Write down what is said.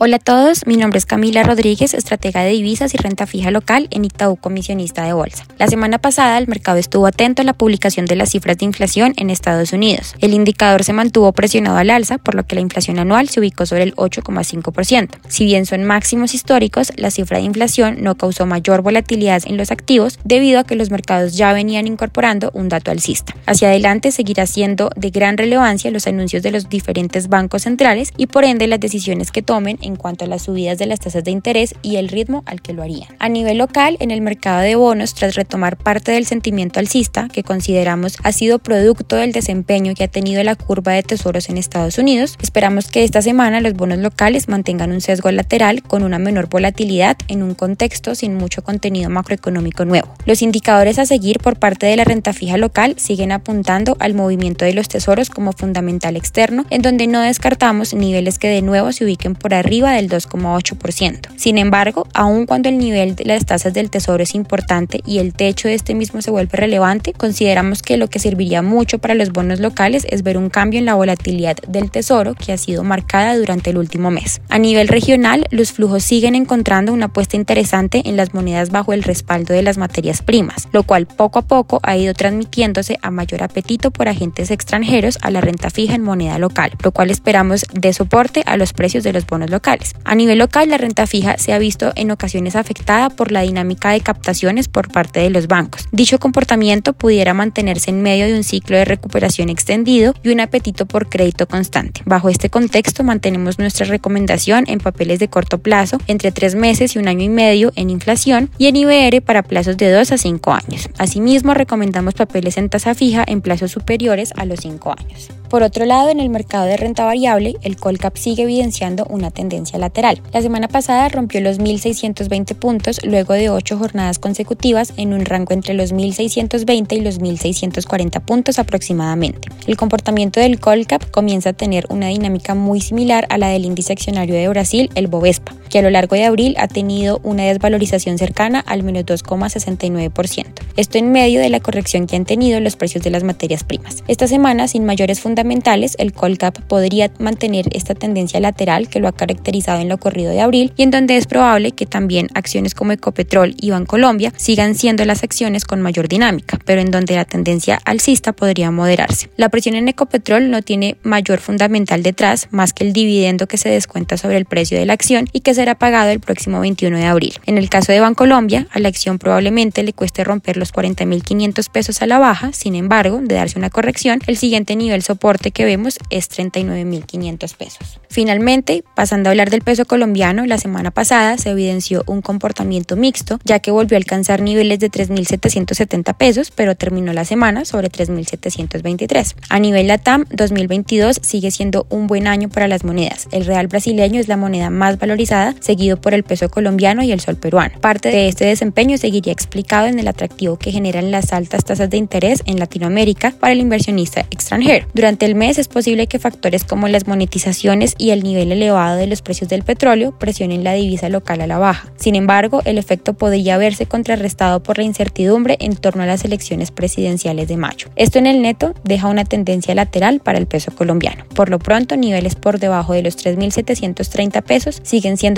Hola a todos, mi nombre es Camila Rodríguez, estratega de divisas y renta fija local en Itaú Comisionista de Bolsa. La semana pasada el mercado estuvo atento a la publicación de las cifras de inflación en Estados Unidos. El indicador se mantuvo presionado al alza, por lo que la inflación anual se ubicó sobre el 8,5%. Si bien son máximos históricos, la cifra de inflación no causó mayor volatilidad en los activos debido a que los mercados ya venían incorporando un dato alcista. Hacia adelante seguirá siendo de gran relevancia los anuncios de los diferentes bancos centrales y por ende las decisiones que tomen en cuanto a las subidas de las tasas de interés y el ritmo al que lo harían. A nivel local, en el mercado de bonos, tras retomar parte del sentimiento alcista, que consideramos ha sido producto del desempeño que ha tenido la curva de tesoros en Estados Unidos, esperamos que esta semana los bonos locales mantengan un sesgo lateral con una menor volatilidad en un contexto sin mucho contenido macroeconómico nuevo. Los indicadores a seguir por parte de la renta fija local siguen apuntando al movimiento de los tesoros como fundamental externo, en donde no descartamos niveles que de nuevo se ubiquen por arriba del 2,8%. Sin embargo, aun cuando el nivel de las tasas del tesoro es importante y el techo de este mismo se vuelve relevante, consideramos que lo que serviría mucho para los bonos locales es ver un cambio en la volatilidad del tesoro que ha sido marcada durante el último mes. A nivel regional, los flujos siguen encontrando una apuesta interesante en las monedas bajo el respaldo de las materias primas, lo cual poco a poco ha ido transmitiéndose a mayor apetito por agentes extranjeros a la renta fija en moneda local, lo cual esperamos de soporte a los precios de los bonos locales. A nivel local, la renta fija se ha visto en ocasiones afectada por la dinámica de captaciones por parte de los bancos. Dicho comportamiento pudiera mantenerse en medio de un ciclo de recuperación extendido y un apetito por crédito constante. Bajo este contexto, mantenemos nuestra recomendación en papeles de corto plazo entre tres meses y un año y medio en inflación y en IBR para plazos de 2 a 5 años. Asimismo, recomendamos papeles en tasa fija en plazos superiores a los 5 años. Por otro lado, en el mercado de renta variable, el Colcap sigue evidenciando una tendencia lateral. La semana pasada rompió los 1.620 puntos luego de ocho jornadas consecutivas en un rango entre los 1.620 y los 1.640 puntos aproximadamente. El comportamiento del Colcap comienza a tener una dinámica muy similar a la del índice accionario de Brasil, el Bovespa, que a lo largo de abril ha tenido una desvalorización cercana al menos 2,69%. Esto en medio de la corrección que han tenido los precios de las materias primas. Esta semana, sin mayores fundamentales, el Colcap podría mantener esta tendencia lateral que lo ha caracterizado en lo corrido de abril y en donde es probable que también acciones como Ecopetrol y Bancolombia sigan siendo las acciones con mayor dinámica, pero en donde la tendencia alcista podría moderarse. La presión en Ecopetrol no tiene mayor fundamental detrás más que el dividendo que se descuenta sobre el precio de la acción y que será pagado el próximo 21 de abril. En el caso de Bancolombia, a la acción probablemente le cueste romper los 40.500 pesos a la baja, sin embargo, de darse una corrección, el siguiente nivel soporte que vemos es 39.500 pesos. Finalmente, pasando a hablar del peso colombiano, la semana pasada se evidenció un comportamiento mixto, ya que volvió a alcanzar niveles de 3.770 pesos, pero terminó la semana sobre 3.723. A nivel LATAM, 2022 sigue siendo un buen año para las monedas. El real brasileño es la moneda más valorizada, seguido por el peso colombiano y el sol peruano. Parte de este desempeño seguiría explicado en el atractivo que generan las altas tasas de interés en Latinoamérica para el inversionista extranjero. Durante el mes es posible que factores como las monetizaciones y el nivel elevado de los precios del petróleo presionen la divisa local a la baja. Sin embargo, el efecto podría verse contrarrestado por la incertidumbre en torno a las elecciones presidenciales de mayo. Esto en el neto deja una tendencia lateral para el peso colombiano. Por lo pronto, niveles por debajo de los 3.730 pesos siguen siendo